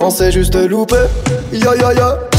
on s'est juste loupé. Ya yeah, ya yeah, ya.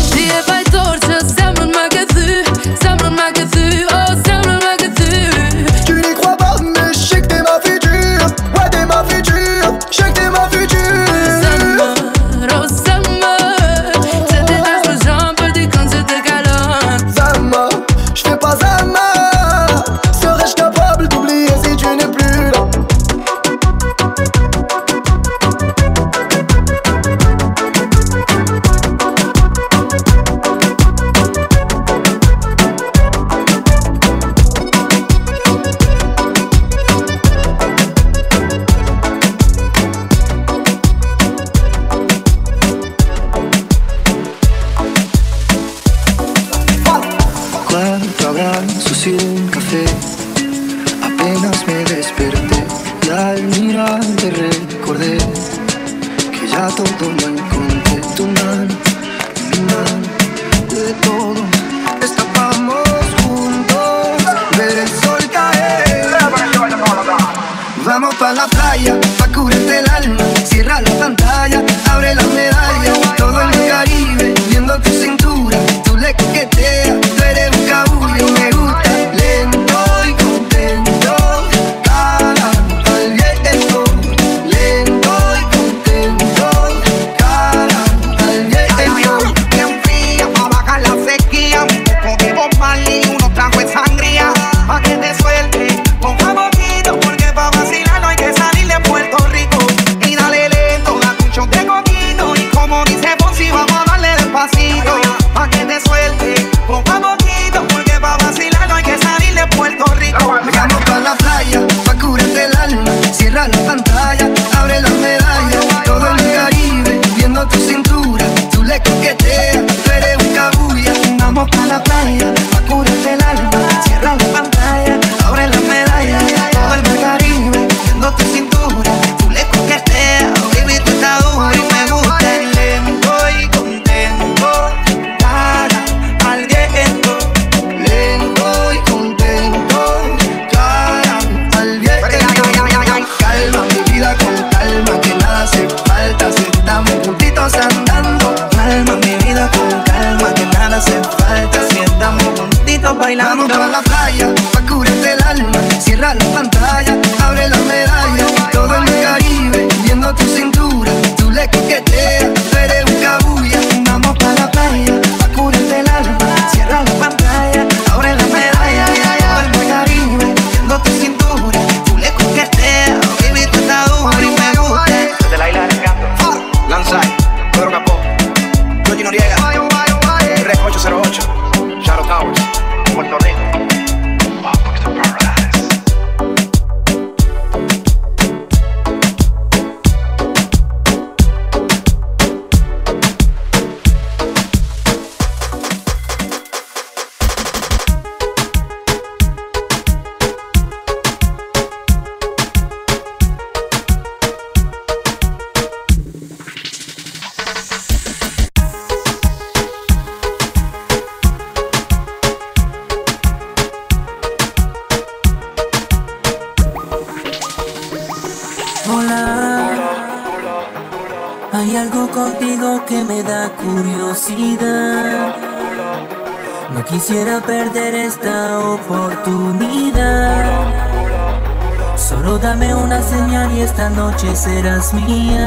does me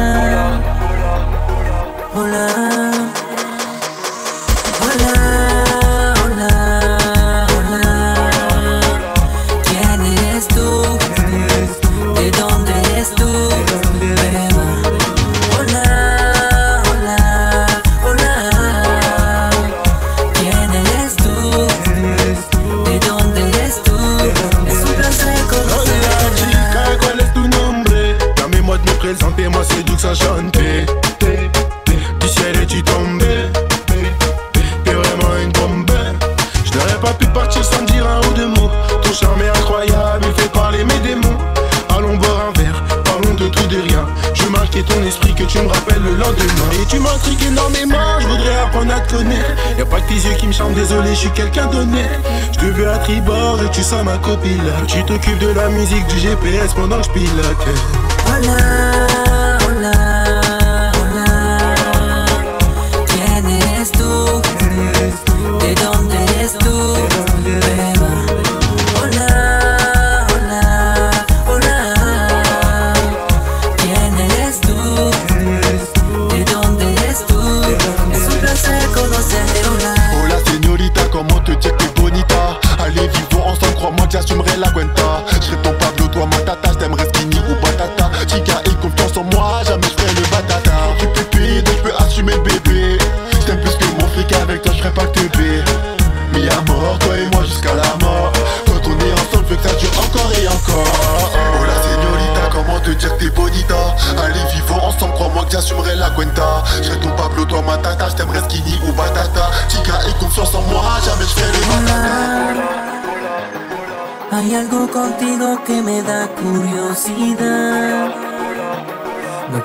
qui me chantent, désolé, je suis quelqu'un d'honnête. Je te veux à tribord et tu sens ma copine là. Tu t'occupes de la musique du GPS pendant que je pilote. Hola,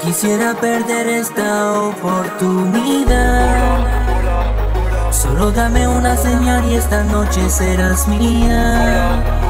quisiera perder esta oportunidad. Solo dame una señal y esta noche serás mía.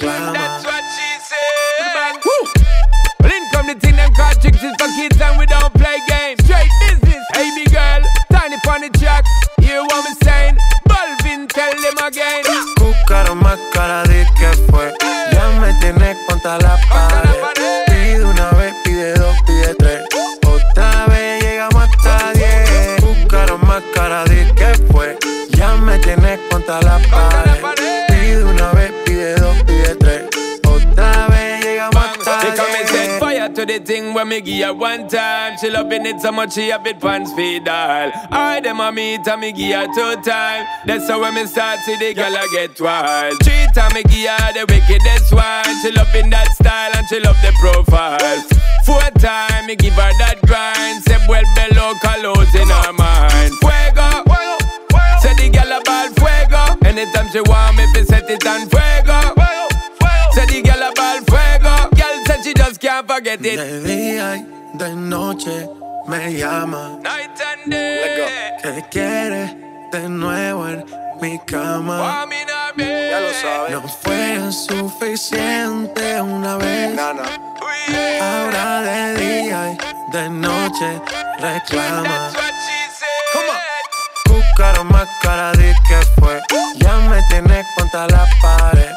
That's what she said. Well, in come the thing them call tricks is for kids and we don't play games. Straight business. Hey, big girl, tiny the track. Hear what me saying? Balvin, tell them again. When me give her one time. She loving it so much she have it pants feed all. I them a meet and me give her two time. That's how when me start see the girl I get wild. Three time me give her the wickedest one. She loving that style and she love the profile. Four time me give her that grind. Say well below colors in her mind. Fuego. Say the girl a ball fuego. Anytime she want me, fi set it on fuego. Say the girl a ball fuego. Said she just can't forget it. De día y de noche me llama. Night and day. Que quiere de nuevo en mi cama. Ya lo sabes. No fue suficiente una vez. Ahora de día y de noche reclama. Buscaron más cara de que fue. Ya me tienes contra la pared.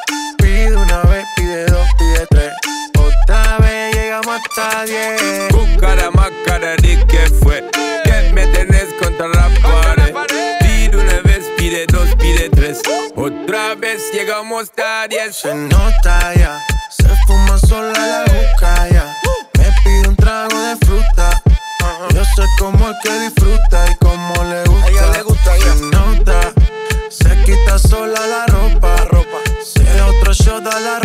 Hasta diez. Buscara más cara de que fue. Que me tenés contra la pared. Pide una vez, pide dos, pide tres. Otra vez llegamos a diez. Se nota ya, se fuma sola la boca ya. Me pide un trago de fruta. Yo sé cómo es que disfruta y cómo le gusta. ella le gusta, Se nota, se quita sola la ropa. ropa. Se otro shot a la roca.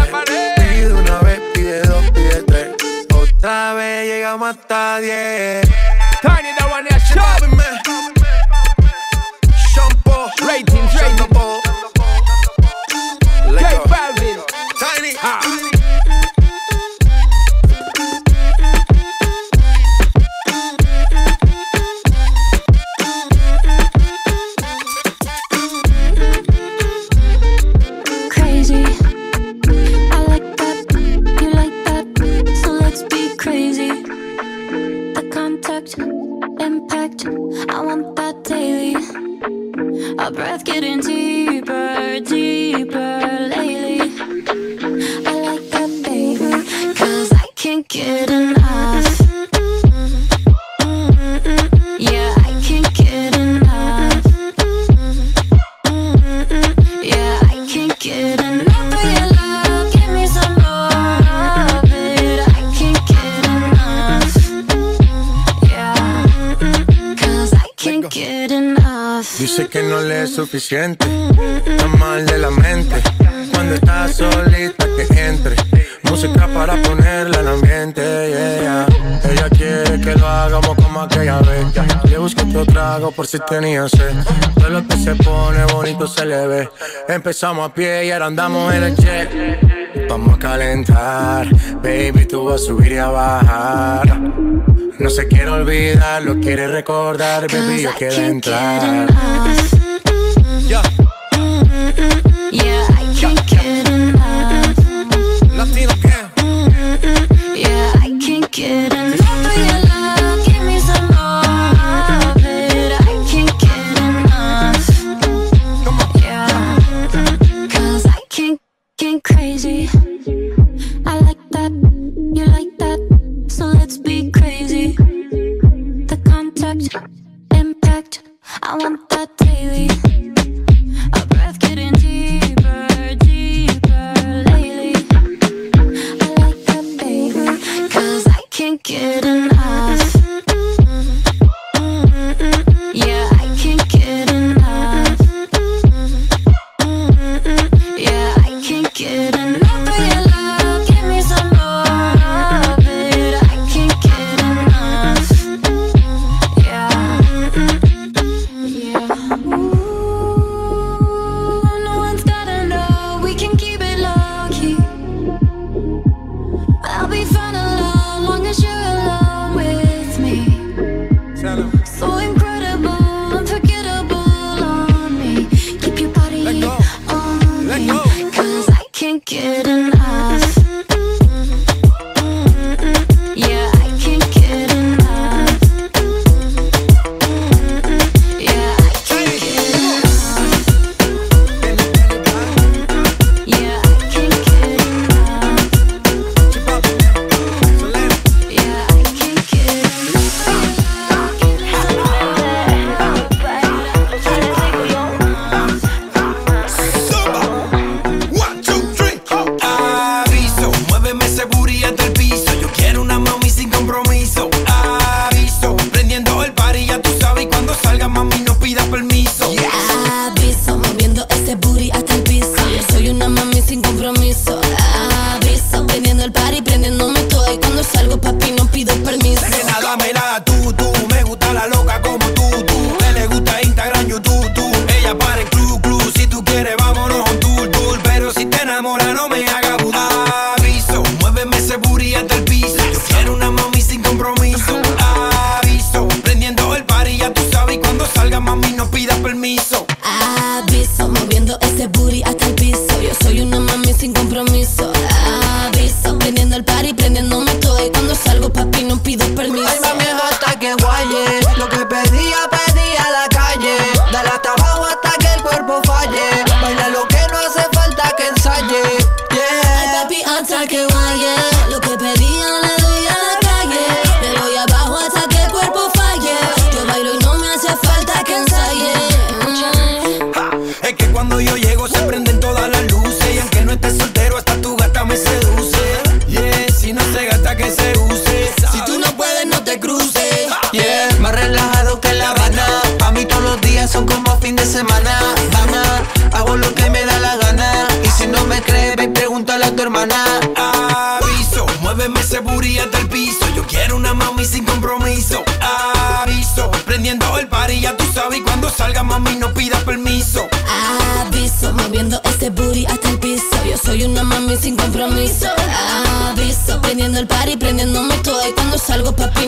Pide dos, pide tres. Otra vez llegamos hasta diez. Tiny, that one I want that daily. Our breath getting deeper, deeper lately. I like that, baby, cause I can't get enough. Yeah, I can't get enough. Yeah, I can't get enough Dice que no le es suficiente, está mal de la mente. Cuando está solita que entre, música para ponerla en ambiente. Yeah. Ella quiere que lo hagamos como aquella vez. Le busqué otro trago por si tenía sed. Todo lo que se pone bonito se le ve. Empezamos a pie y ahora andamos en el jet. Vamos a calentar, baby, tú vas a subir y a bajar. No se quiere olvidar, lo quiere recordar, baby, yo Cause I quiero can't get entrar. enough. Yeah. Yeah, I can't get enough. Latino. Yeah, I can't get enough I want that daily. Party, prendiéndome todo. Y cuando salgo, papi, no pido permiso. compromiso. Aviso, prendiendo el par y prendiéndome todo. Y cuando salgo, papá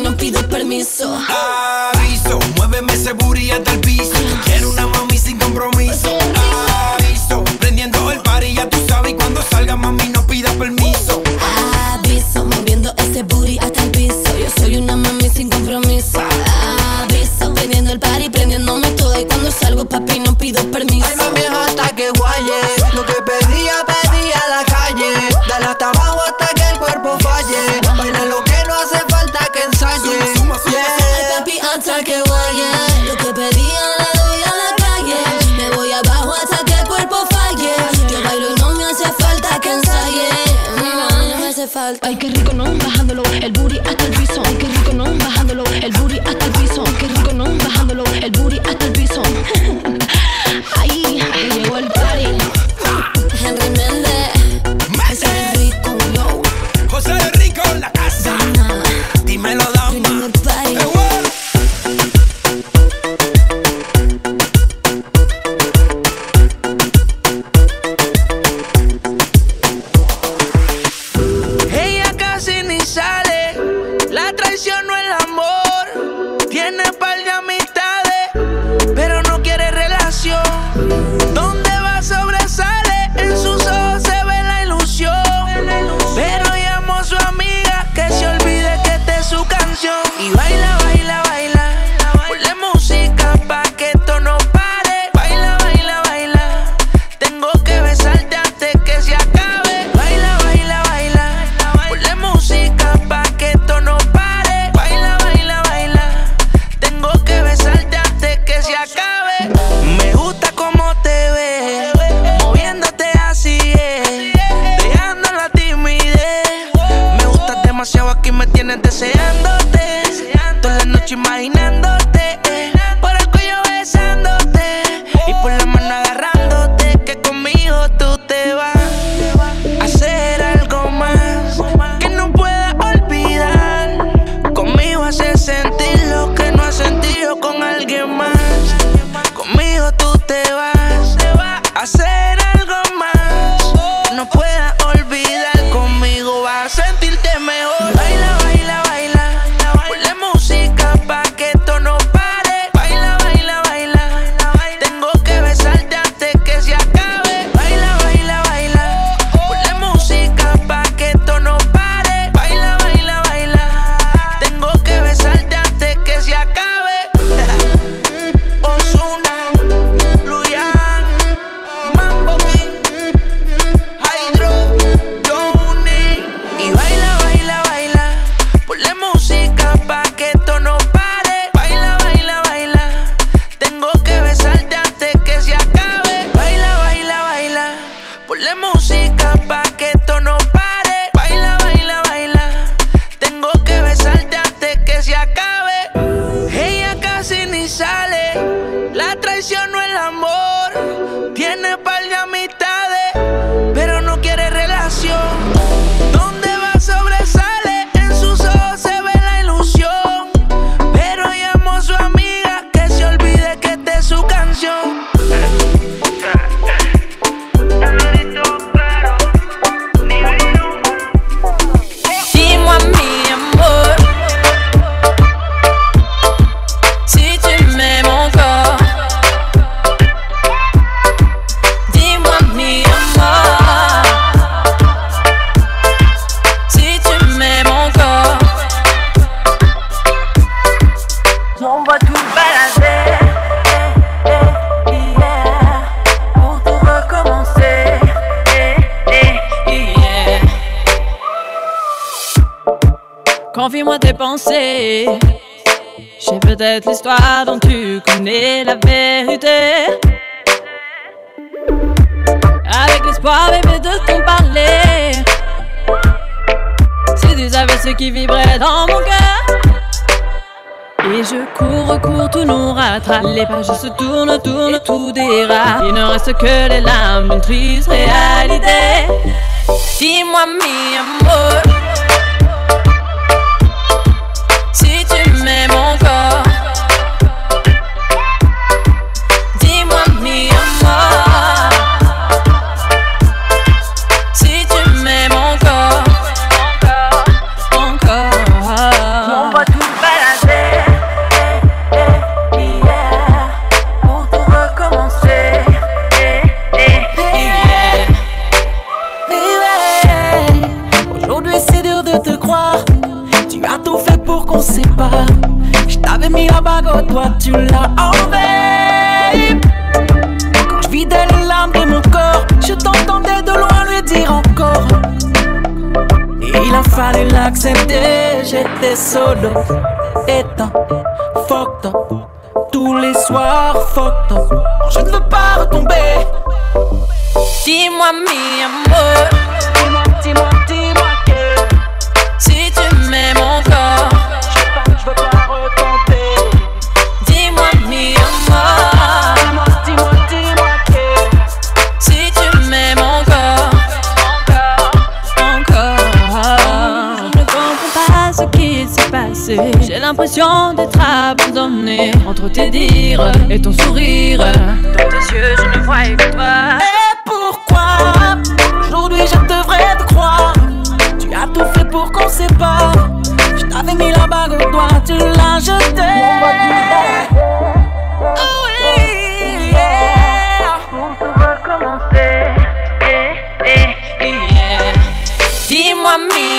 så kører det larm, den triste L'accepter, j'étais solo, éteint, fucked. Tous les soirs, fucked. Je ne veux pas retomber. Dis-moi, mi amour. Dis-moi, dis-moi, dis-moi que Si tu m'aimes l'impression d'être abandonné entre tes dires et ton sourire. Dans tes yeux, je ne voyais que toi. Et pourquoi aujourd'hui je devrais te croire? Tu as tout fait pour qu'on sépare. Je t'avais mis la bague au doigt, tu l'as jeté. Oh oui, yeah. Yeah. Dis-moi.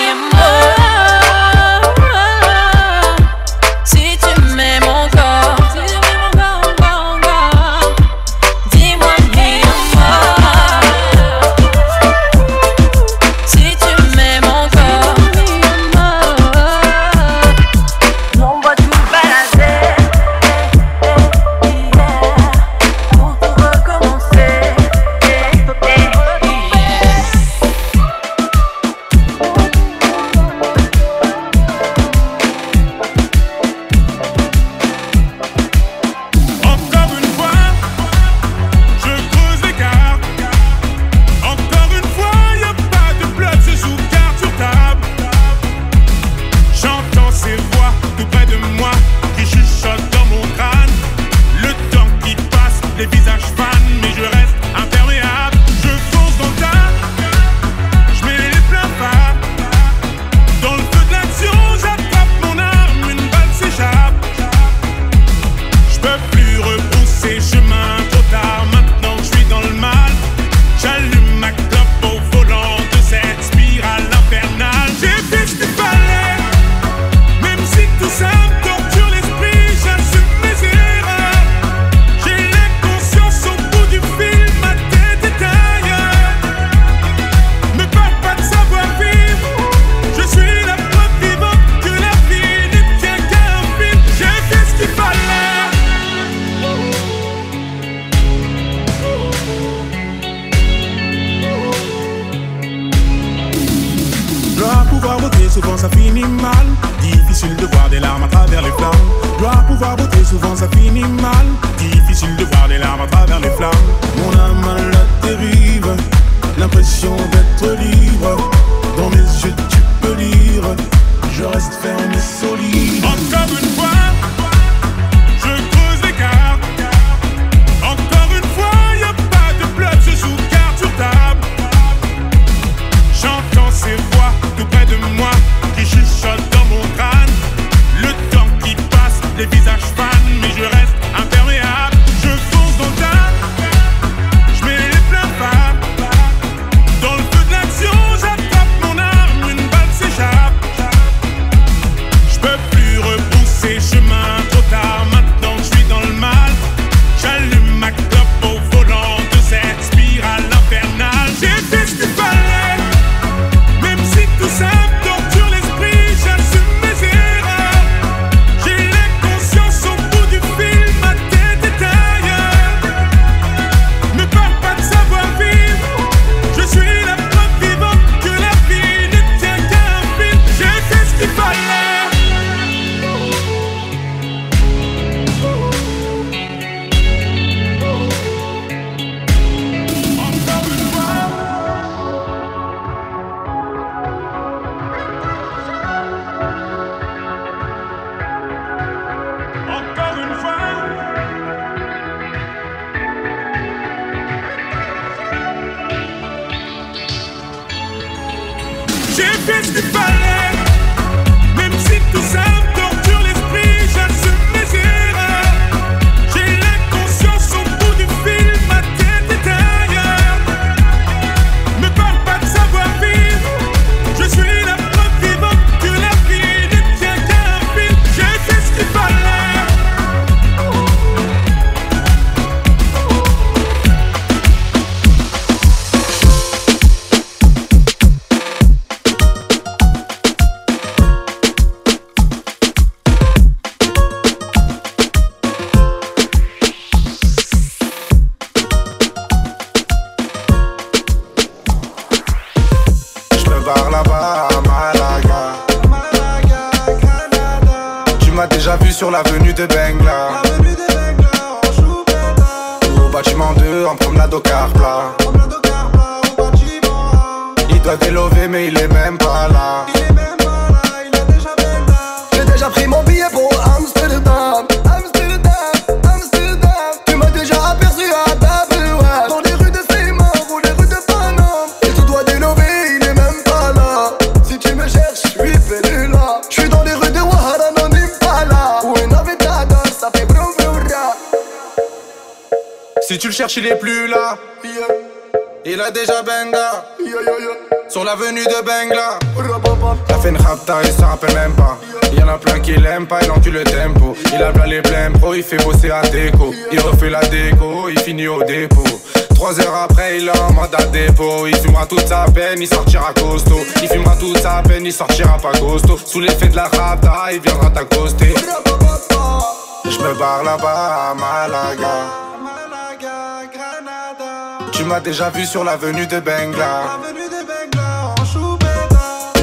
déjà vu sur l'avenue de Bengla.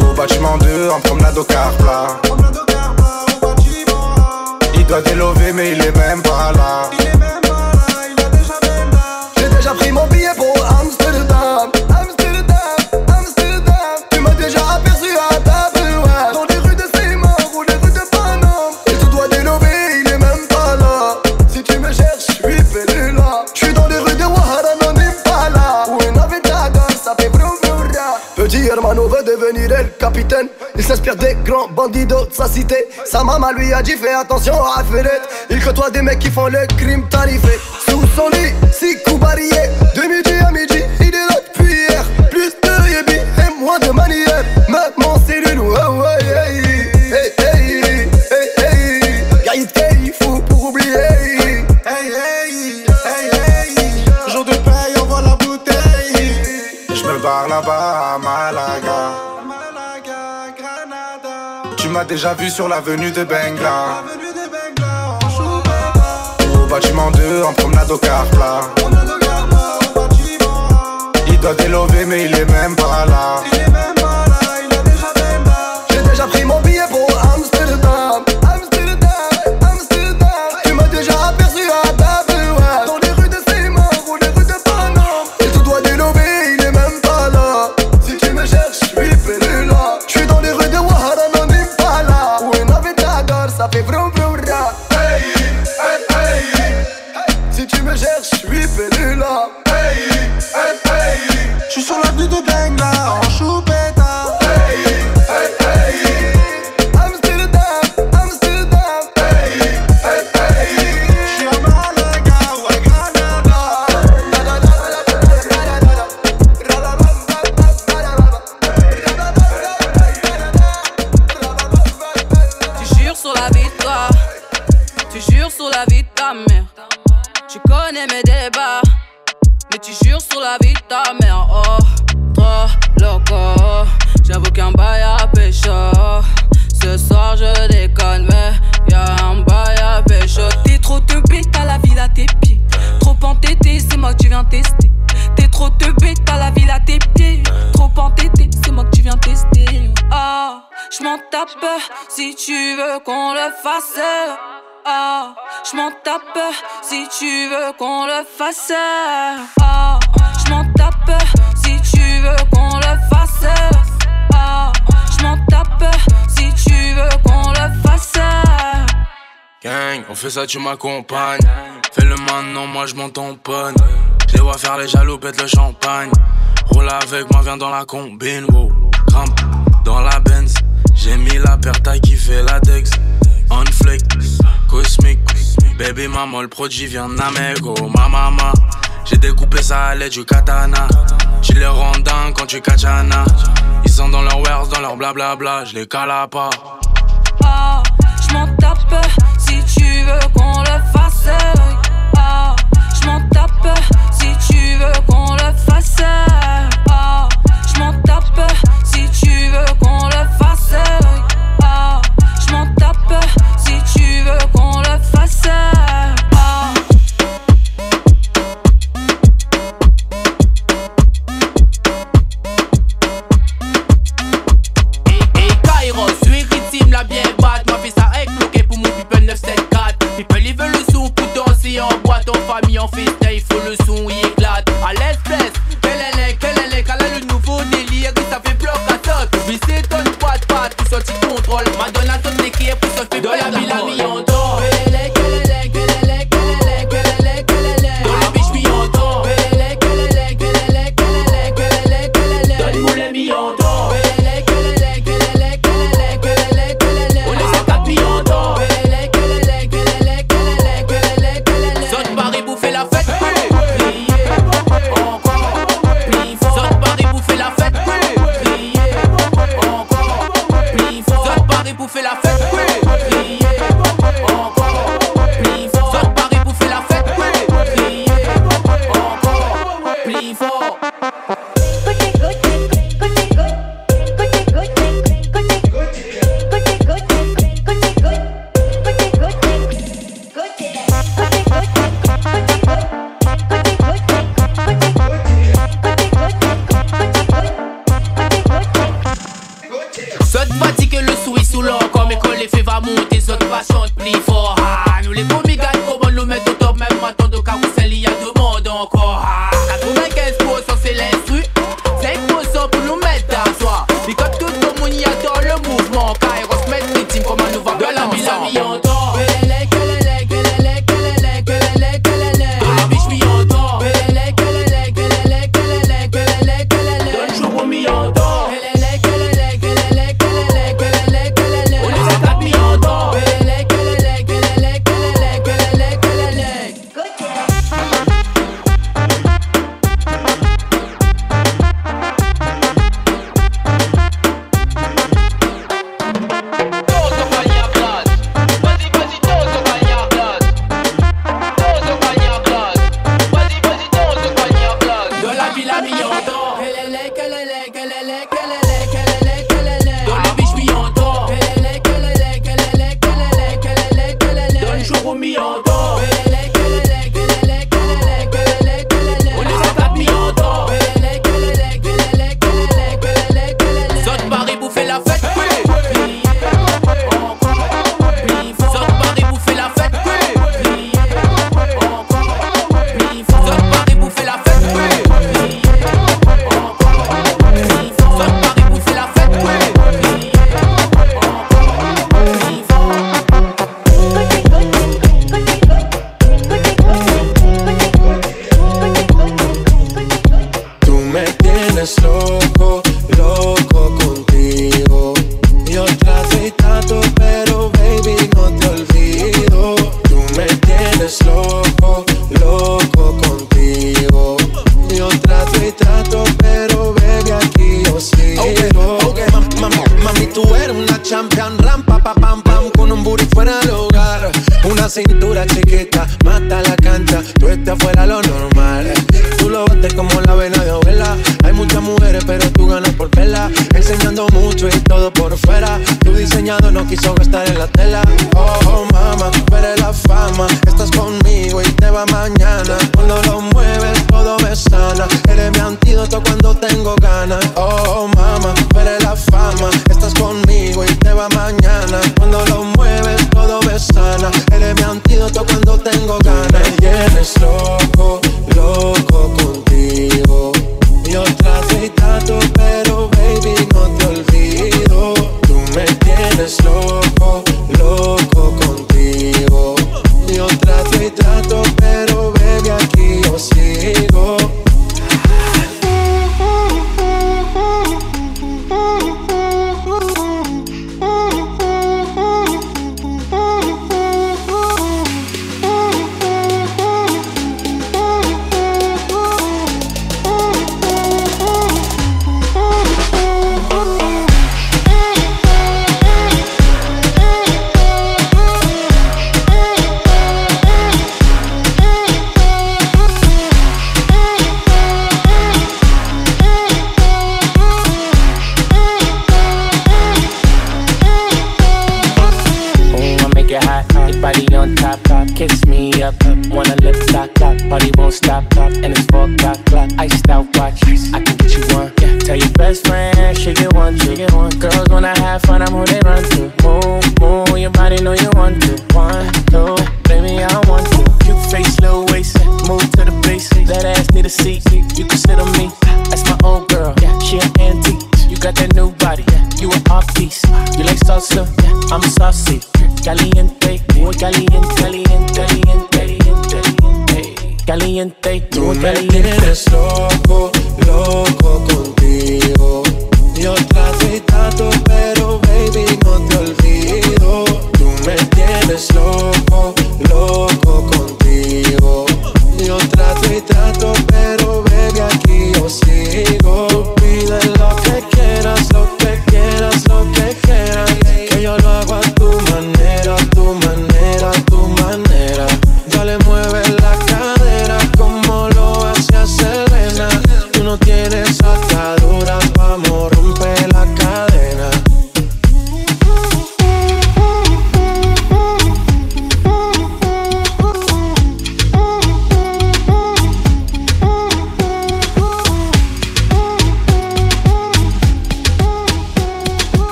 Au bâtiment 2, en promenade au Carpla. Il doit délover, mais il est même pas là. J'ai déjà pris mon billet pour Sa maman lui a dit fais attention à Fenêtre. Il côtoie des mecs qui font le crime tarifé. Sous son lit, six coups barriers. De midi à midi, il est là depuis hier. Plus de yébi et moins de manières. déjà vu sur l'avenue de Bengla. Au bâtiment 2, en promenade au Carpla. Il doit délover, mais il est même pas là. si tu veux qu'on le fasse. Ah, je m'en tape si tu veux qu'on le fasse. Ah, je m'en tape si tu veux qu'on le fasse. Gang, on fait ça, tu m'accompagnes. Fais le maintenant, moi je m'en tamponne. Je les vois faire les jaloux, pète le champagne. Roule avec moi, viens dans la combine, wow. Dans la Benz. J'ai mis la perte à qui fait la dex. On flex, cosmique. Baby maman, le produit vient d'Amego, ma maman. J'ai découpé ça à l'aide du katana. Je les rends quand tu katana. Ils sont dans leur wares, dans leur blablabla, je les cala pas. Ah, je tape si tu veux qu'on le fasse. Ah, je m'en tape si tu veux qu'on le fasse.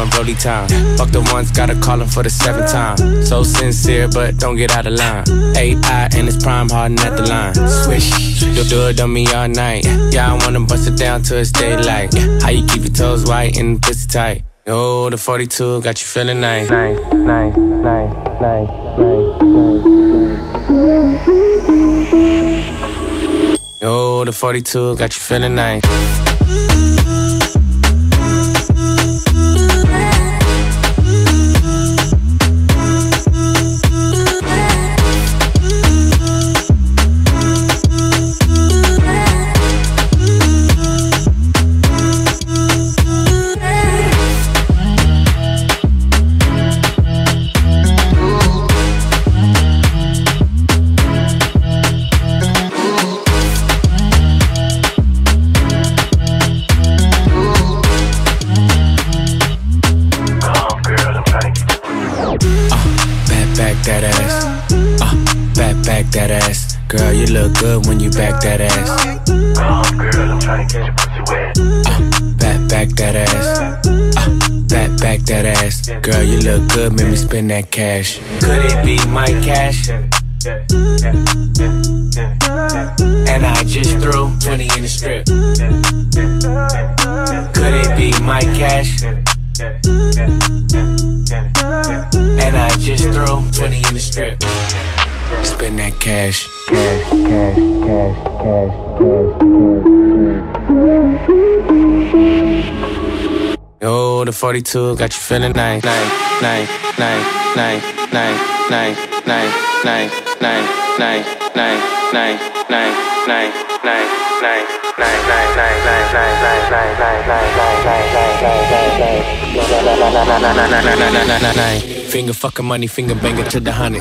I'm time. Fuck the ones, gotta call him for the seventh time. So sincere, but don't get out of line. AI and it's prime harden at the line. Swish, You'll do it on me all night. Yeah, I wanna bust it down till it's daylight. How you keep your toes white and pussy tight? Oh, the 42 got you feeling nice. Nice, nice, nice, nice, nice, nice. Oh, the 42 got you feeling nice. good when you back that ass. Come girl, I'm trying to get your pussy wet. Uh, back, back that ass. Uh, back, back that ass. Girl, you look good, make me spend that cash. Could it be my cash? And I just threw 20 in the strip. Could it be my cash? And I just threw 20 in the strip. Spend that cash. Cash, cash. Yo, the 42 got you feeling nice, nice, nice, nice, nice, nice, nice, nice, nice, nice, nice, nice, nice, nice, nice, nice, nice. Finger fucking money, finger banger to the honey.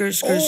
skirt, skirt,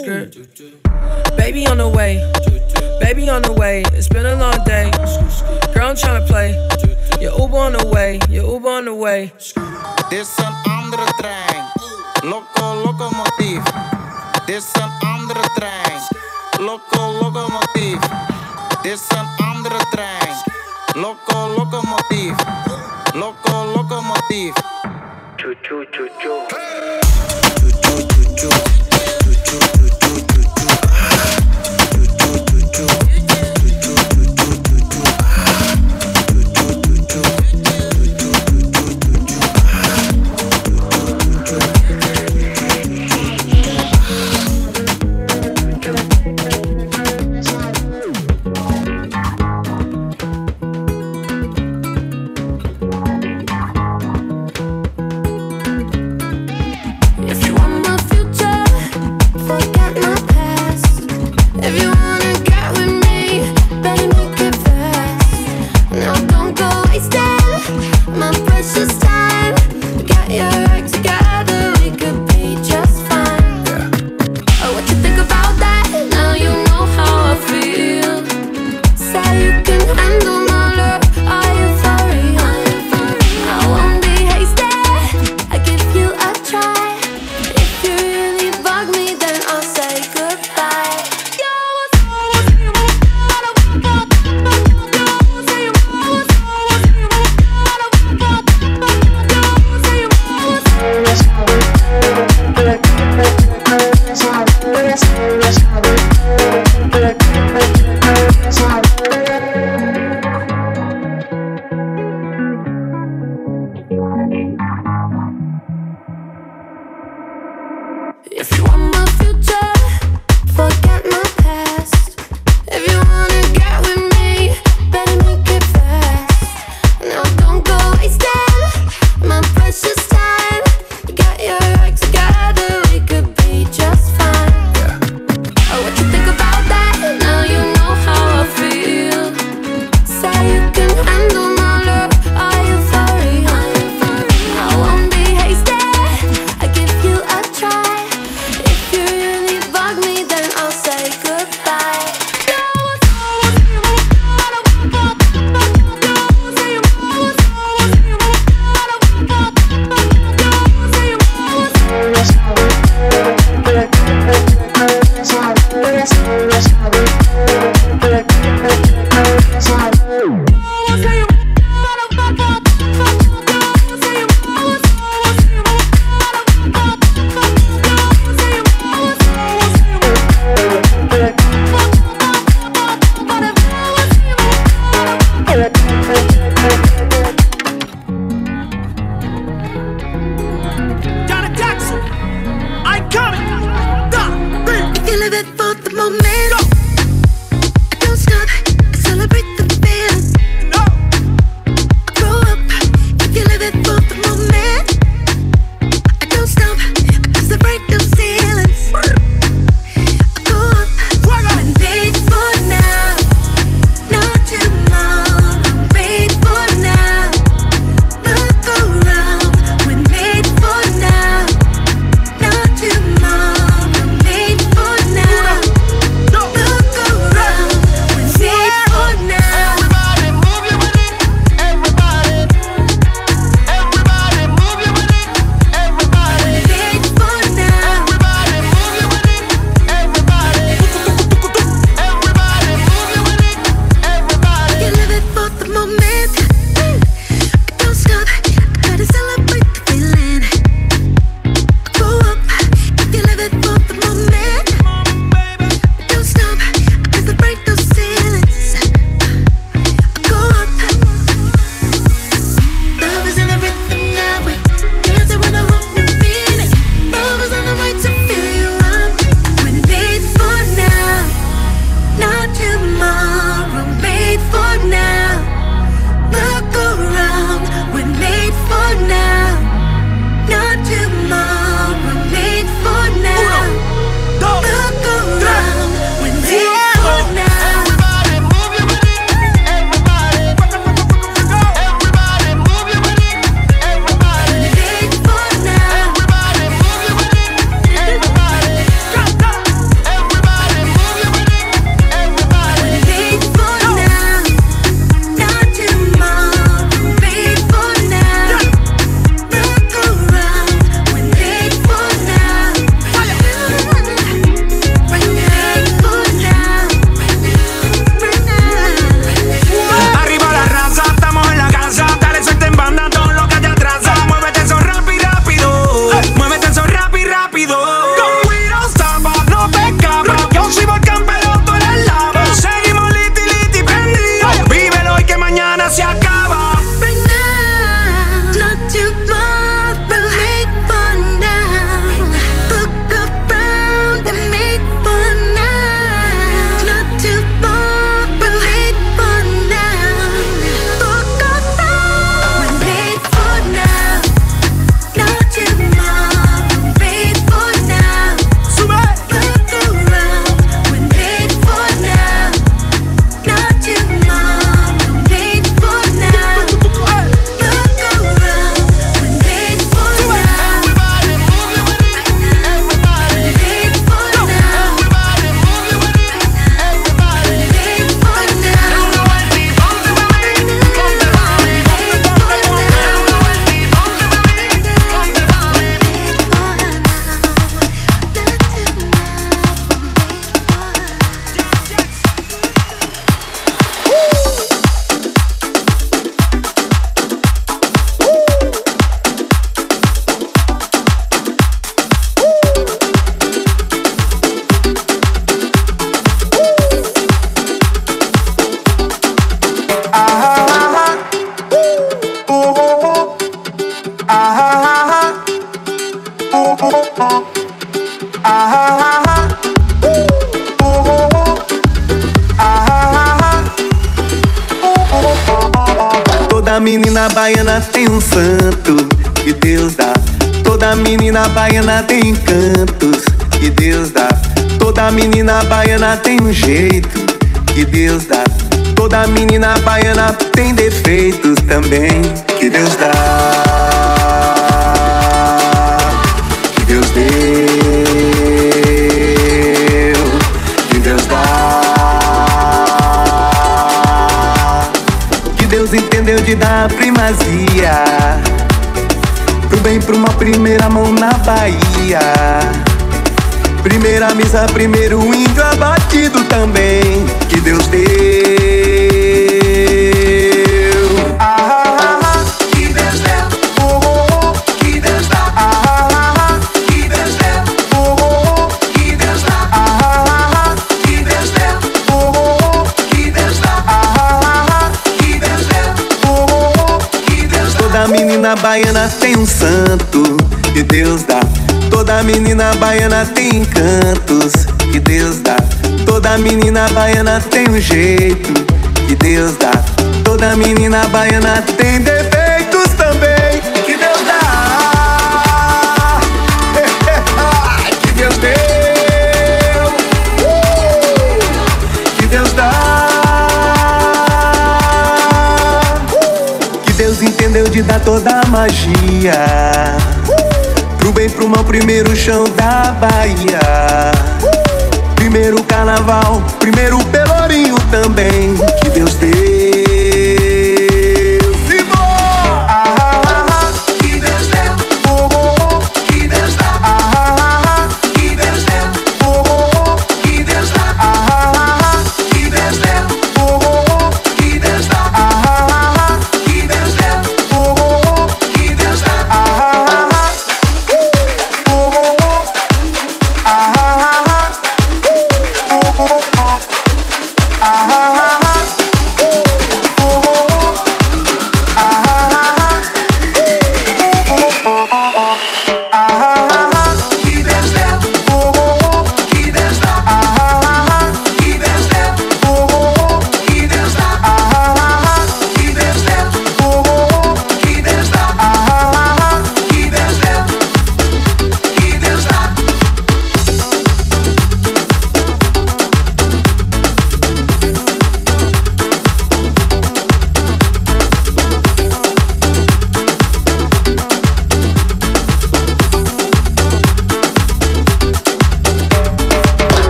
Primeira missa, primeiro índio abatido também. Que Deus deu. Ah, Que Deus deu, oh, oh, que Deus dá. ah, Que Deus deu, oh, oh, que Deus dá. ah, Que Deus deu, oh, que Deus dá. ah, Que Deus deu, oh, que Deus dá. Toda menina baiana tem um santo que Deus dá. Toda menina baiana tem encantos que Deus dá. Toda menina baiana tem um jeito que Deus dá. Toda menina baiana tem defeitos também que Deus dá. que Deus deu. Uh! Que Deus dá. Que Deus entendeu de dar toda a magia. Pro bem, pro mal, primeiro chão da Bahia. Primeiro carnaval, primeiro pelourinho também. Que Deus deu.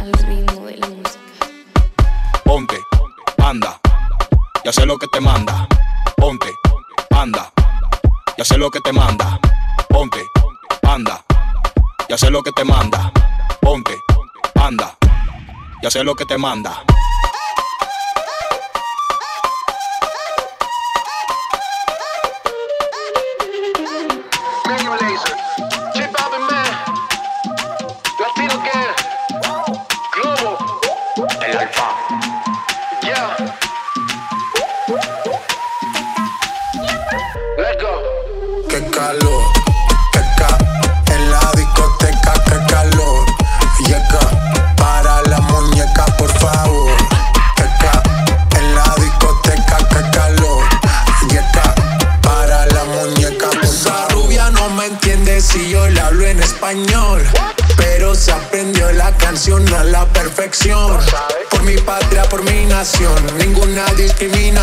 al ritmo de la música. Ponte, anda, y hace lo que te manda. Ponte, anda, y hace lo que te manda. Ponte, anda, y hace lo que te manda. Ponte, anda, y hace lo que te manda.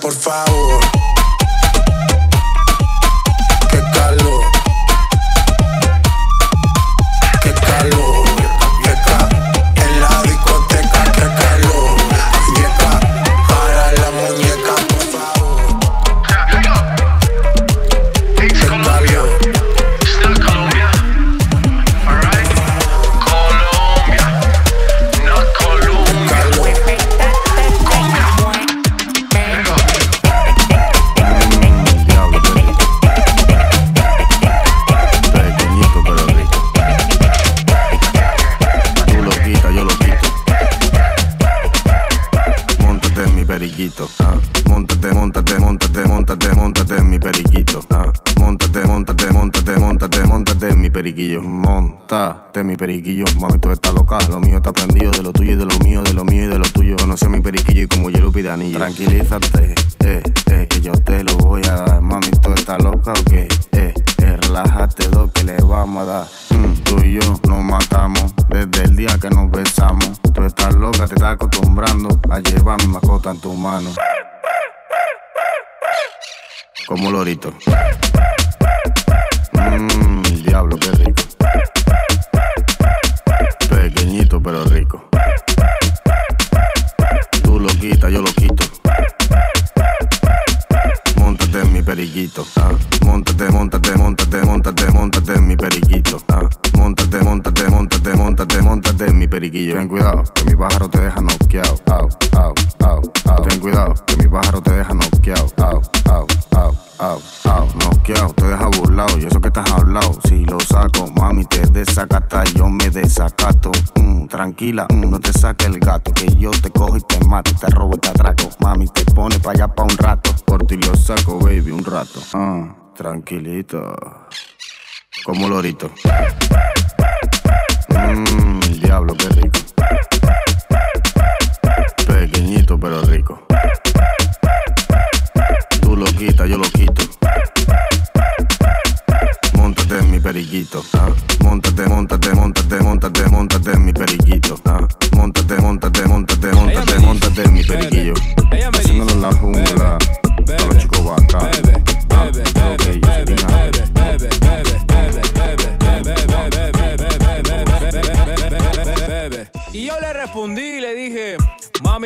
Por favor. tranquilízate, eh, eh, que yo te lo voy a dar. Mami, tú estás loca o qué, eh, relájate, lo que le vamos a dar. Mm, tú y yo nos matamos desde el día que nos besamos. Tú estás loca, te estás acostumbrando a llevar mi mascota en tu mano. Como lorito. Mmm, diablo, qué rico. Pequeñito pero rico. periquito. Ah, montate, montate, montate, montate, montate en mi periquito. Ah, montate, montate, montate móntate, móntate, móntate en mi periquillo. Ten cuidado, que mi pájaro te deja noqueado. Au, au, au. Ten cuidado, que mi pájaro te deja noqueado. Au, au, au, au. Noqueado, te deja burlado. Y eso que estás hablado, si lo saco, mami, te desacata. Yo me desacato. Mm, tranquila, mm, no te saque el gato. Que yo te cojo y te mato, te robo y te atraco. Mami, te pone pa' allá pa' un rato. Por ti lo saco, baby, un rato. Ah, tranquilito. Como lorito. Mmm, diablo, qué rico. Pequeñito pero rico. Tú lo quitas, yo lo quito. Móntate en mi periquito. Ah. Móntate, móntate, móntate, móntate, móntate en mi periquito. Ah. Móntate, móntate, móntate, móntate, móntate en mi periquillo. Haciéndolo en la jungla.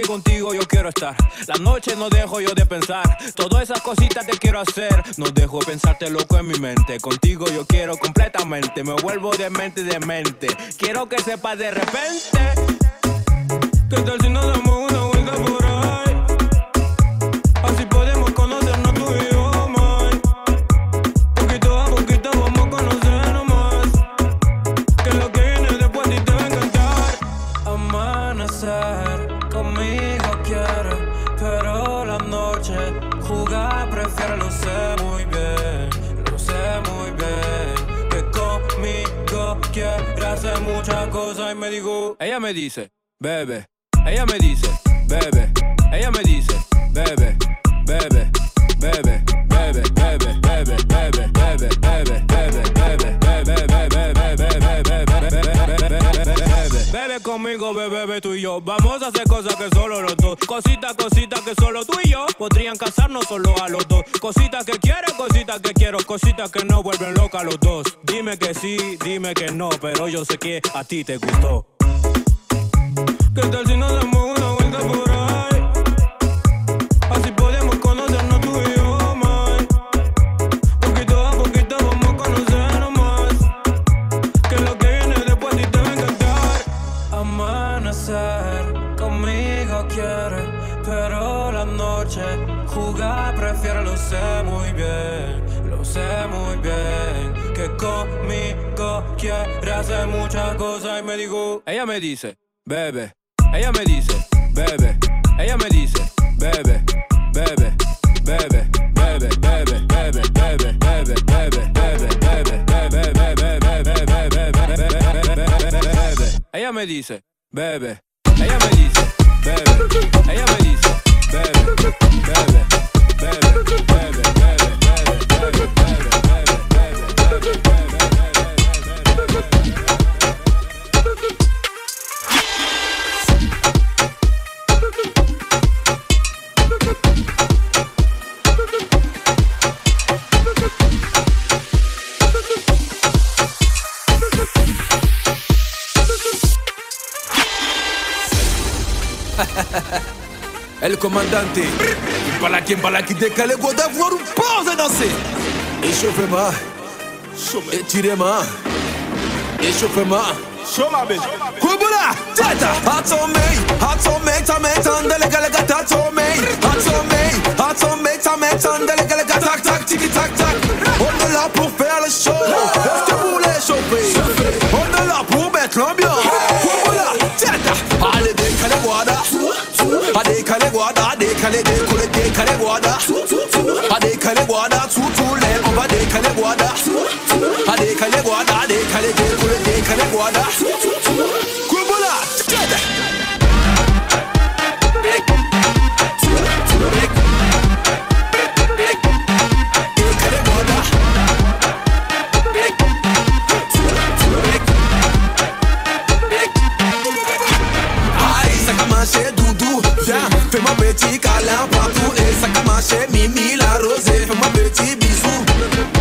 Contigo yo quiero estar. Las noches no dejo yo de pensar, todas esas cositas te quiero hacer. No dejo pensarte loco en mi mente, contigo yo quiero completamente. Me vuelvo de mente de mente. Quiero que sepas de repente. ¿Qué tal si nos damos una vuelta por me dijo, ella me dice, bebe, ella me dice, bebe, ella me dice, bebe, bebe, bebe, bebe, bebe, bebe, bebe, bebe, bebe, bebe, conmigo, bebe tú y yo. Vamos a hacer cosas que solo los dos. Cositas, cositas que solo tú y yo podrían casarnos solo a los dos. Cositas que quiero, cositas que quiero, cositas que no vuelven loca a los dos. Dime que sí, dime que no, pero yo sé que a ti te gustó. ¿Qué tal si nos damos una vuelta jugar prefiere, lo sé muy bien, lo sé muy bien. Que conmigo quiere hacer muchas cosas y me dijo, ella me dice, bebe, ella me dice, bebe, ella me dice, bebe, bebe, bebe, bebe, bebe, bebe, bebe, bebe, bebe, bebe, bebe, bebe, bebe, ella me dice, bebe, ella me dice, bebe, ella me dice, bebe, bebe, bebe, ha ha ha El comandante. Balaki, balaki, décalé, d'avoir une pause à danser. Échauffez-moi. Étirez-moi. Échauffez-moi. Kubula, tata, hot on me, hot on me, ta me, atome, atome, lega, ta on décalé, décollé, décalé, guada. A décalé, guada, sous tous les on va décaler, guada. A décalé, guada, décalé, décollé, décalé, guada. cachet, Mimi la rosée, fais-moi petit bisou.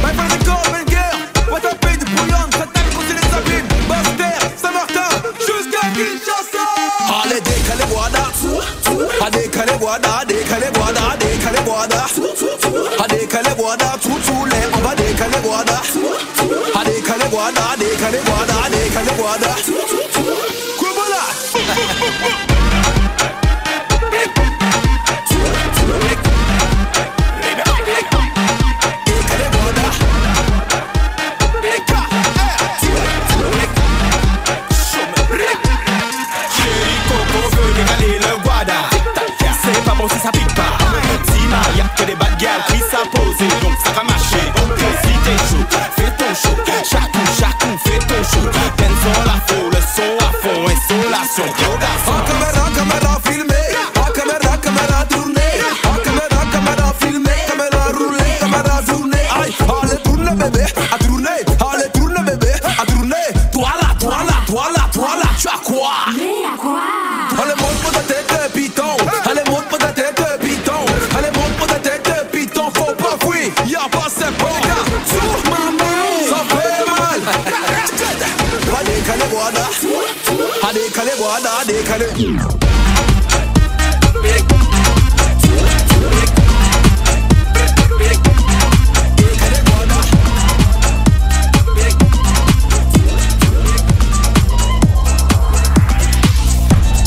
My friend de Copenhague, what up, pays de bouillon, j'attaque contre les abîmes, Bastère, Saint-Martin, jusqu'à Kinshasa. Allez, décalé, guada, allez, décalé, guada, décalé, guada, décalé, guada, allez, décalé, guada, tout, tout, les, on va décalé, guada, allez, décalé, guada, décalé, guada, décalé, guada. a big power. Team out, yeah, for the bad girl.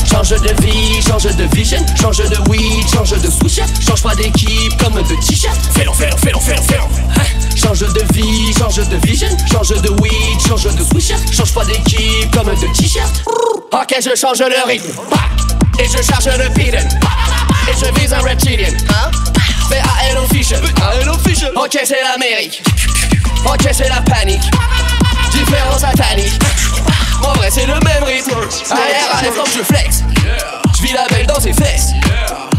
Change de vie, change de vision, change de weed, change de swisher, change pas d'équipe comme de t-shirt. Fais-le, fais-le, fais-le, fais-le, fais-le. Hein? Change de vie, change de vision, change de weed, change de swisher, change pas d'équipe comme de t-shirt. Ok, je change le rythme. Et je charge le pidon. Et je vise un reptilien. Hein? Fais à Hello Fisher. Ok, c'est l'Amérique. Ok, c'est la panique. Différence satanique. En vrai, c'est le même rythme. Arrière à l'effort, je flex. Je vis la belle dans ses fesses.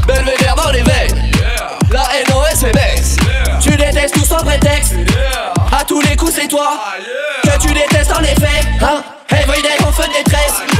Belvédère dans les veines. La NOS est baisse. Tu détestes tout sans prétexte. À tous les coups, c'est toi. Que tu détestes en effet. Hein? Everyday, on feu de détresse.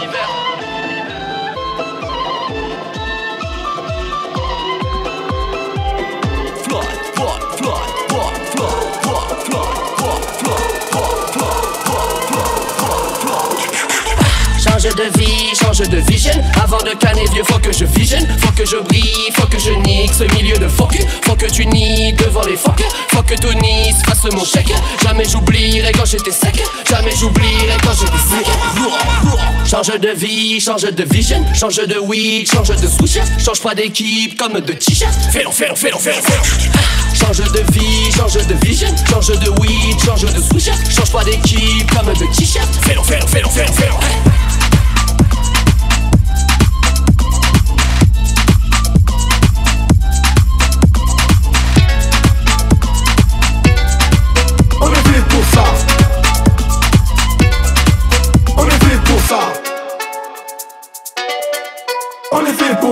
hiver. Change de vie, change de vision. Avant de canner vieux faut que je vision Faut que je brille, faut que je nique ce milieu de fuck Faut que tu nies devant les fuck Faut que tout Nice fasse mon chèque. Jamais j'oublierai quand j'étais sec. Jamais j'oublierai quand j'étais sec. Change de vie, change de vision. Change de weed, change de swisher Change pas d'équipe comme de t-shirt. Fais-le, fais-le, fais-le, fais-le, Change de vie, change de vision. Change de weed, change de swisher Change pas d'équipe comme de t-shirt. Fais-le, fais-le, fais-le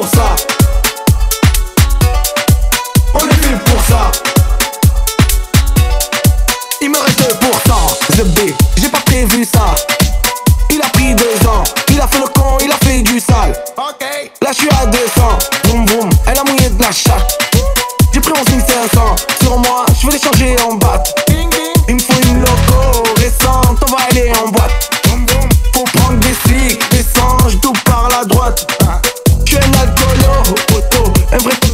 pour ça. On est pour ça. Il me reste 2%. The And with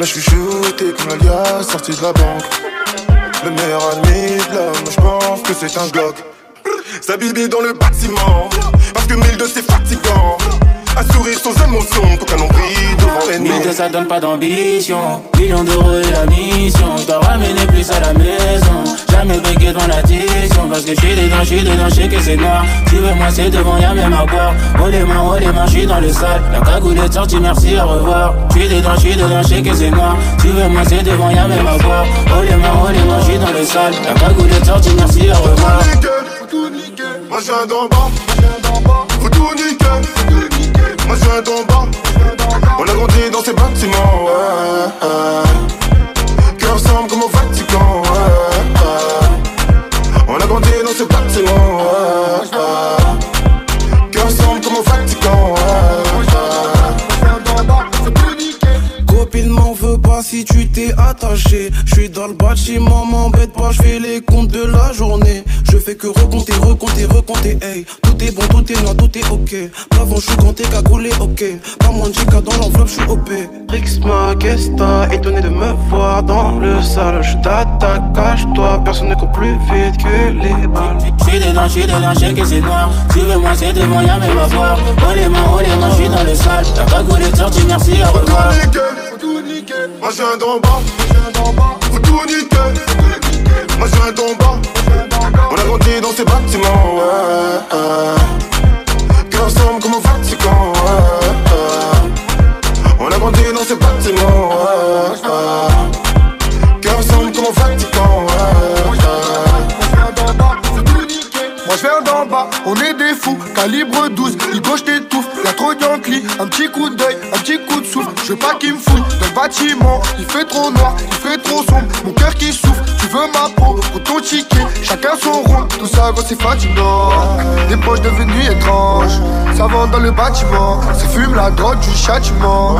Je kiffe la chouchoutée comme l'alias sorti de la banque. Ça donne pas d'ambition. Millions d'euros et la mission. Je dois ramener plus à la maison. Jamais bégué dans l'addition. Parce que j'suis dedans, j'suis dedans, j'sais que c'est noir. Tu veux moi, c'est devant, y'a même à boire. Oh les mains, oh les mains, j'suis dans le sale. La cagoule est sortie, merci, au revoir. J'suis dedans, j'suis dedans, j'sais que c'est noir. Tu veux moi, c'est devant, y'a même à boire. Oh les mains, oh les mains, j'suis dans le sale. La cagoule est sortie, merci, au revoir. Moi je viens d'en. T'as étonné de me voir dans le sale. Je t'attaque, cache-toi, personne ne court plus vite que les balles. J'suis dedans, j'suis dedans, j'sais que c'est noir. Tu veux moi, c'est devant, y'a même à boire. Oh les mains, oh les mains, j'suis dans le sale. La cagoule est sortie, merci, au revoir. Faut tout niquer, moi je viens d'en bas. Faut tout niquer, moi je viens d'en bas. On a grandi dans ces bâtiments, ouais, ouais. Cœur ensemble comme au ces bâtiments, ouais, ouais. Cœur au Vatican, ouais, Moi je viens d'en bas, on est des fous, calibre 12, il gauche t'étouffe, trop un petit coup d'œil, un petit coup de souffle, je veux pas qu'il me fout dans le bâtiment, il fait trop noir, il fait trop sombre, mon cœur qui souffre, tu veux ma peau, pour ton ticket, chacun son rôle, tout ça gros c'est fatigant, les poches devenues étranges, ça vend dans le bâtiment, c'est fume la drogue du châtiment.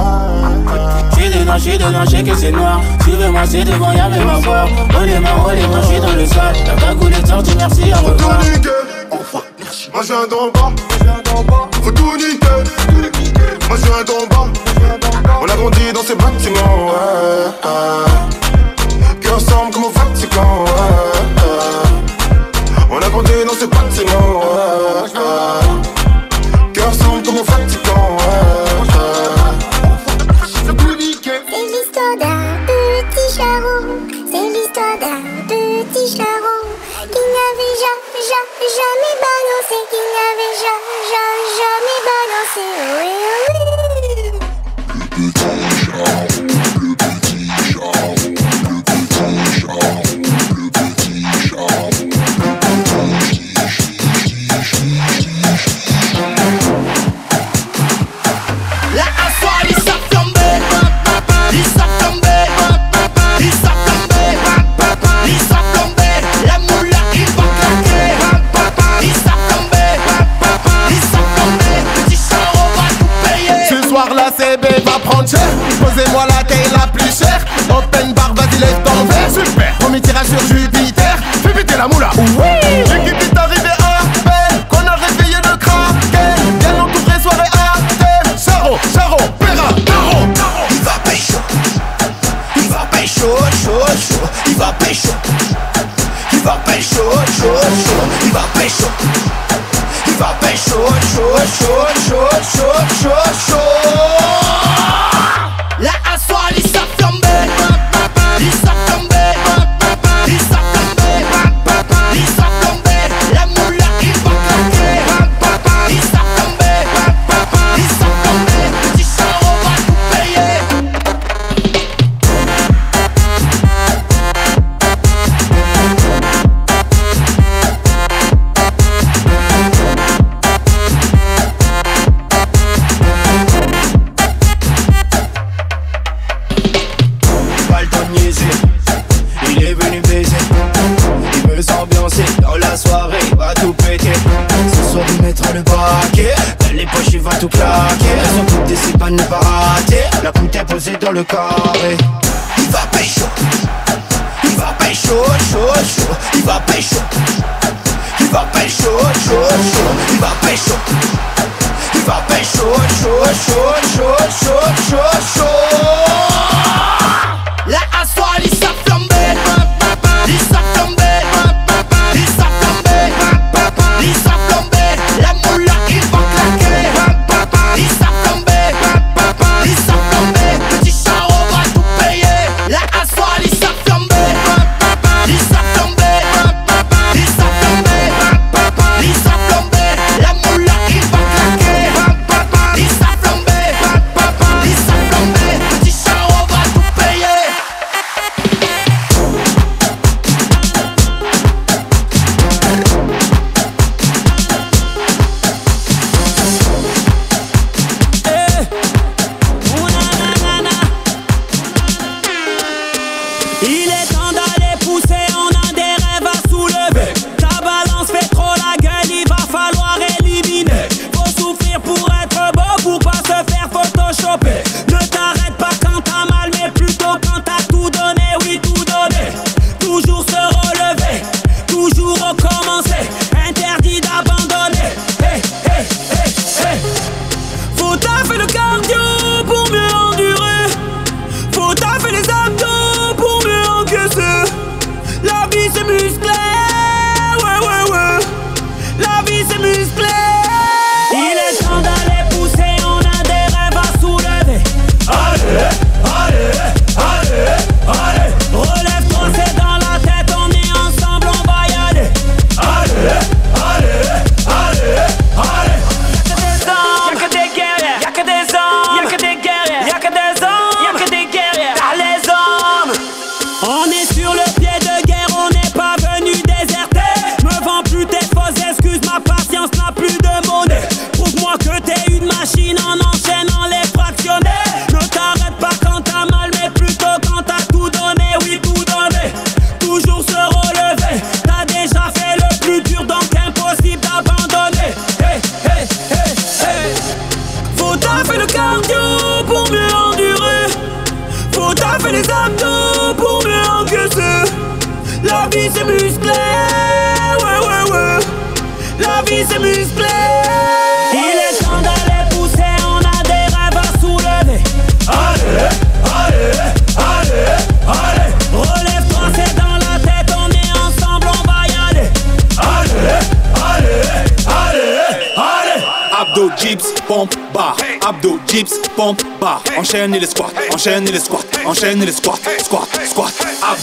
J'suis dedans, j'suis dedans, j'sais que c'est noir. Tu veux moi, c'est devant, y'a même. Oh les mains, oh les mains, j'suis dans le sale. La cagoule est sortie, merci, au revoir. Moi je viens d'en bas, faut tout niquer. Moi je viens d'en bas, on a grandi dans ces bâtiments, ouais, ouais. Cœur ensemble comme au Vatican, ouais, ouais. On a grandi dans ces bâtiments, ouais, ouais. Cœur ensemble comme au Vatican. C'est l'histoire d'un petit charron, c'est l'histoire d'un petit charron qui n'avait ja, ja, jamais balancé, qui n'avait ja, ja, jamais balancé. Oui, oui. bébé va prendre cher. Posez-moi la taille la plus chère. Open bar, vas-y lève ton verre Super. Premier tirage sur Jupiter. Fais péter la moula. Oui. L'équipe est arrivée à peine Qu'on a réveillé le kraken. Bien entouré, soirée à thème Charo, Charo, Perra, Caro Il va pécho. Il va pécho, chaud, chaud. Il va pécho. Il va pécho, chaud, chaud. Il va pécho. Il va pécho, chaud, chaud, chaud, chaud, chaud, chaud. One n'a pas raté La coupe est posée dans le carré. Il va pécho. Il va pécho, chaud, chaud. Il va pécho. Il va pécho, chaud, chaud. Il va pécho. Il va pécho, chaud, chaud, chaud, chaud, chaud, chaud.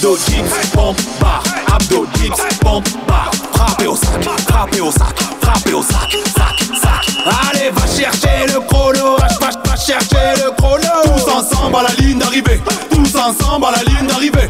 Abdo dips, pompe, barre. Abdo dips, pompe, barre. Frappez au sac, frappez au sac, frappez au sac, sac, sac. Allez, va chercher le chrono, va, va, va chercher le chrono. Tous ensemble à la ligne d'arrivée, tous ensemble à la ligne d'arrivée.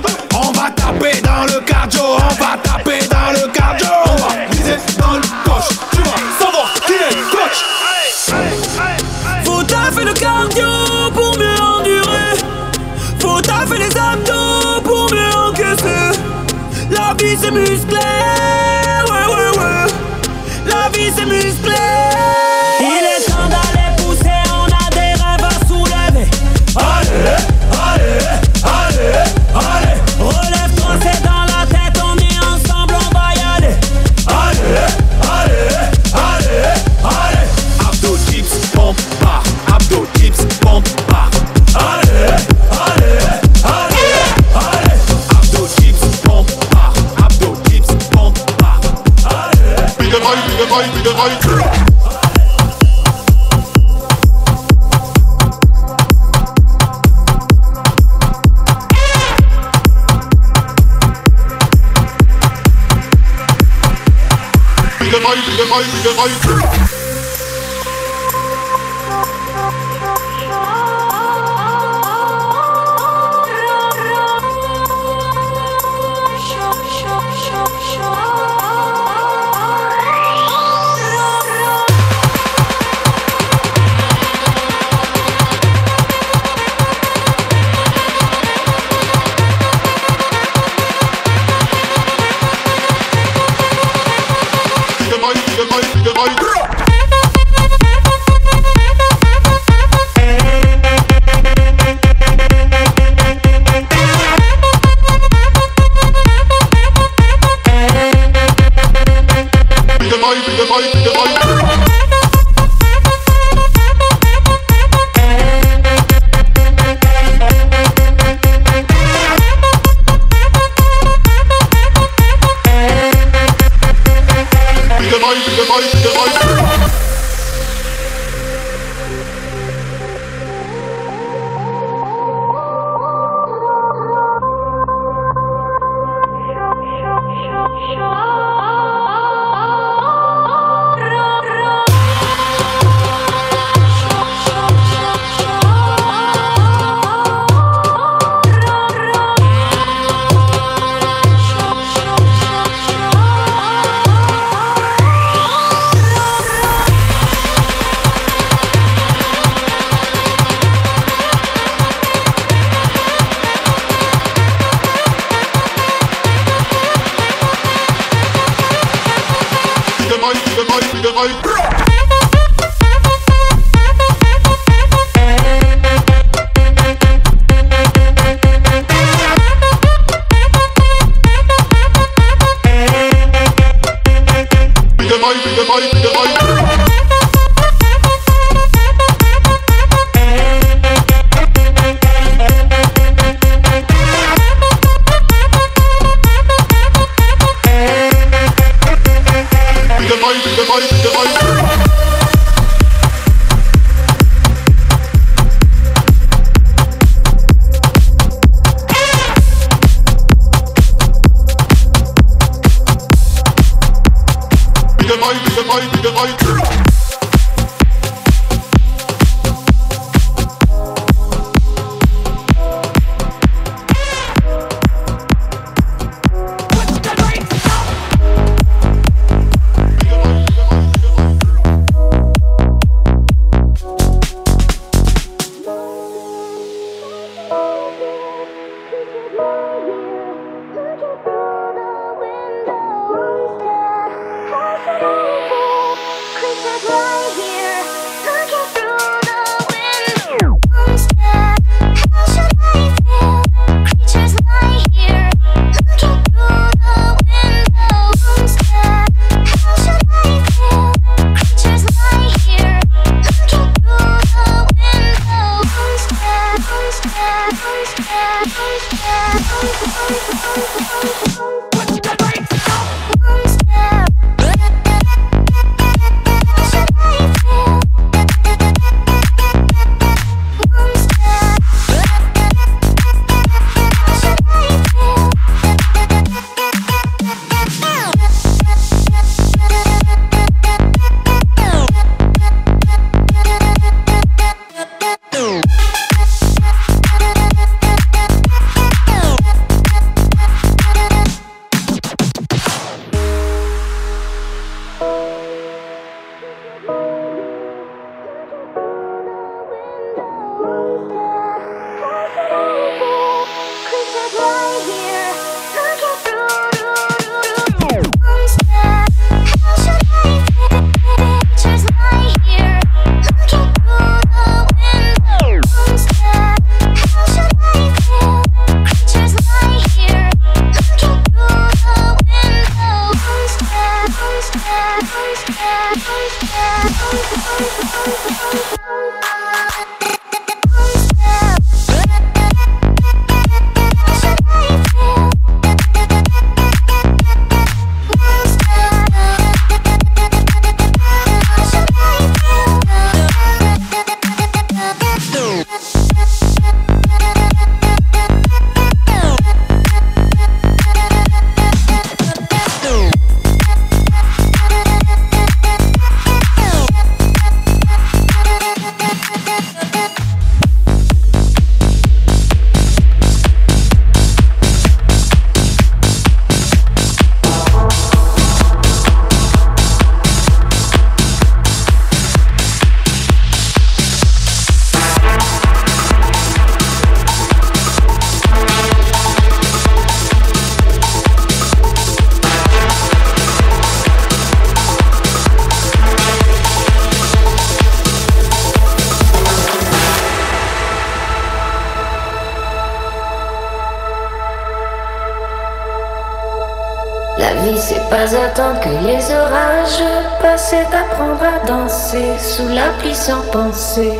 Passent d'apprendre à danser sous la pluie sans penser.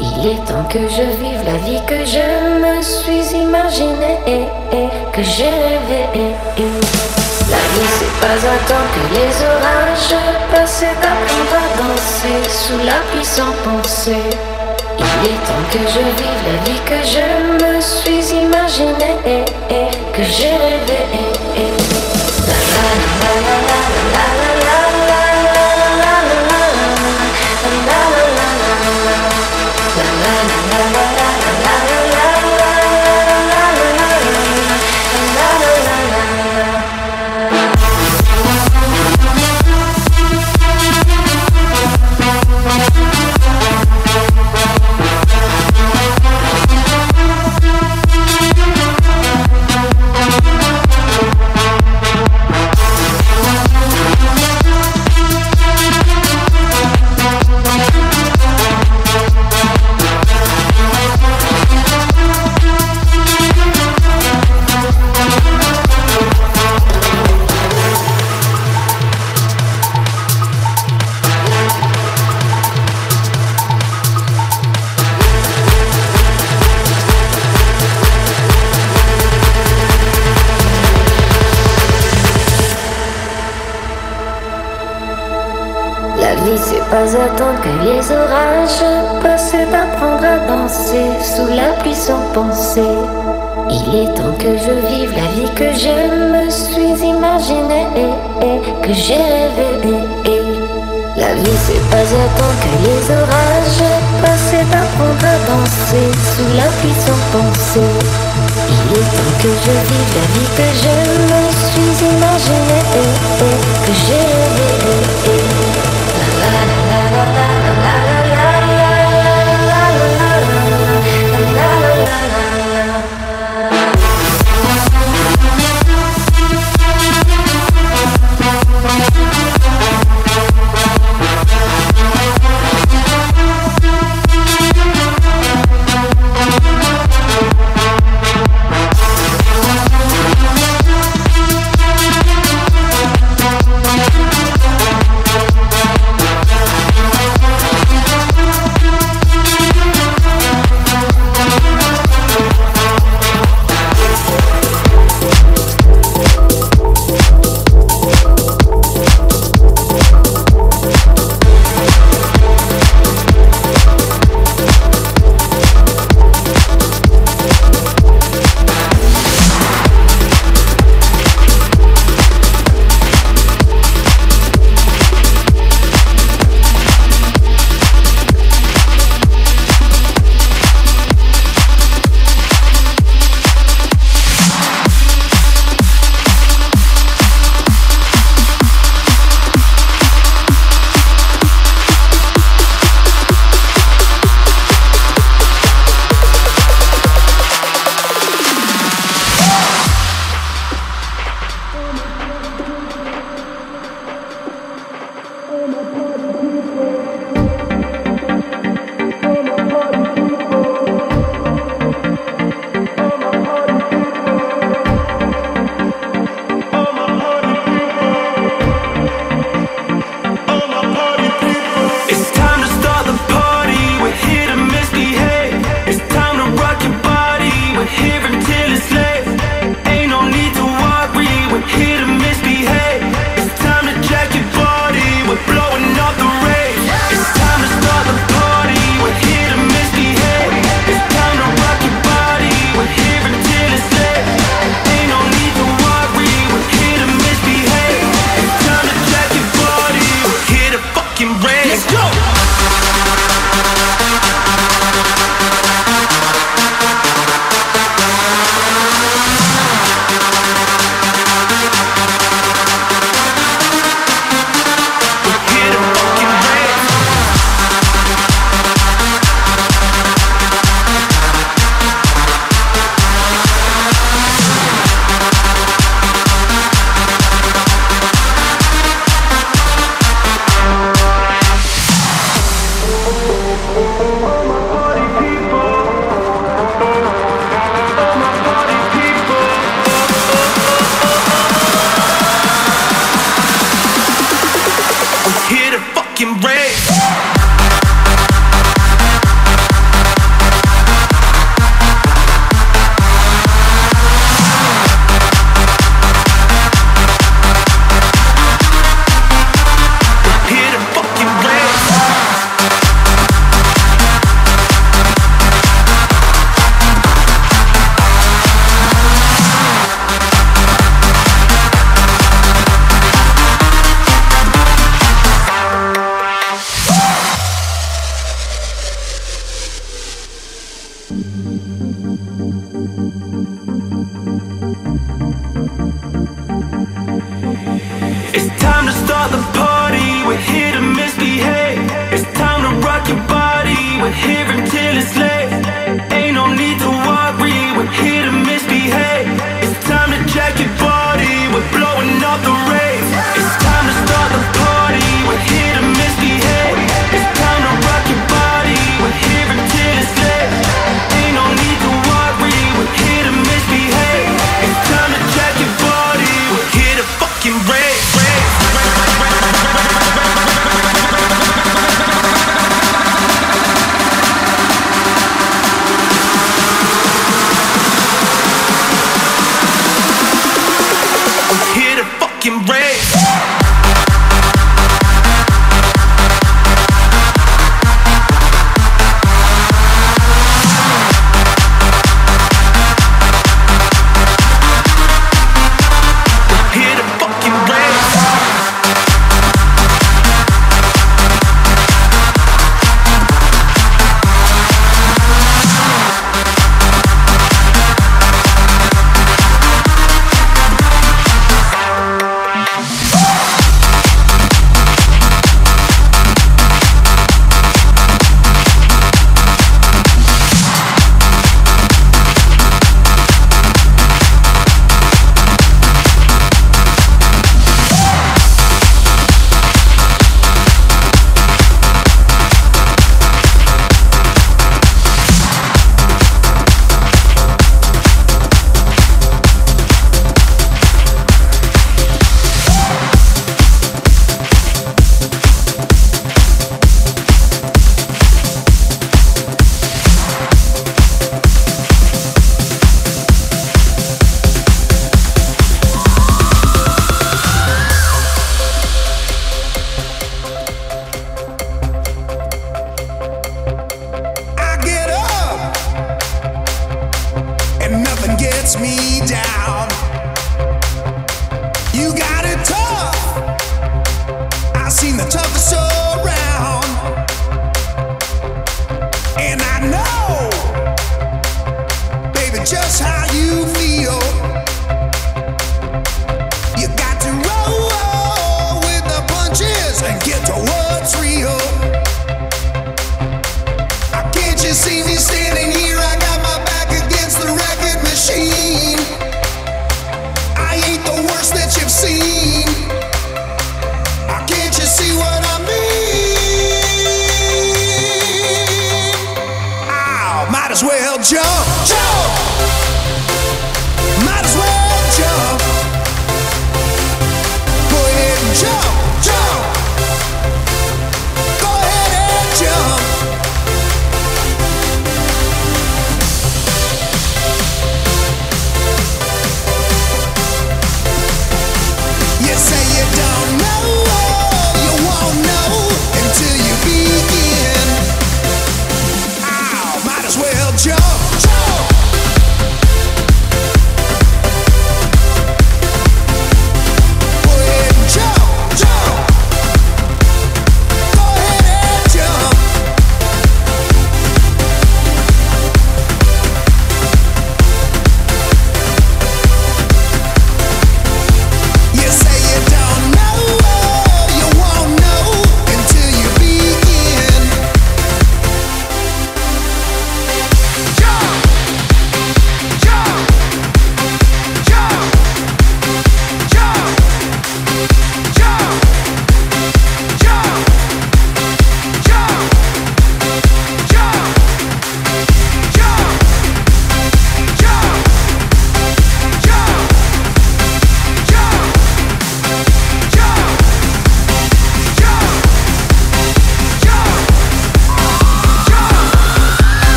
Il est temps que je vive la vie que je me suis imaginée et, que j'ai rêvé. La vie c'est pas attendre que les orages passent d'apprendre à danser sous la pluie sans penser. Il est temps que je vive la vie que je me suis imaginée et, que j'ai rêvé. attendre que les orages passent d'apprendre à danser sous la pluie sans penser. Il est temps que je vive la vie que je me suis imaginée et, que j'ai rêvé. La vie c'est pas attendre que les orages passent d'apprendre à danser sous la pluie sans penser. Il est temps que je vive la vie que je me suis imaginée et, que j'ai rêvé.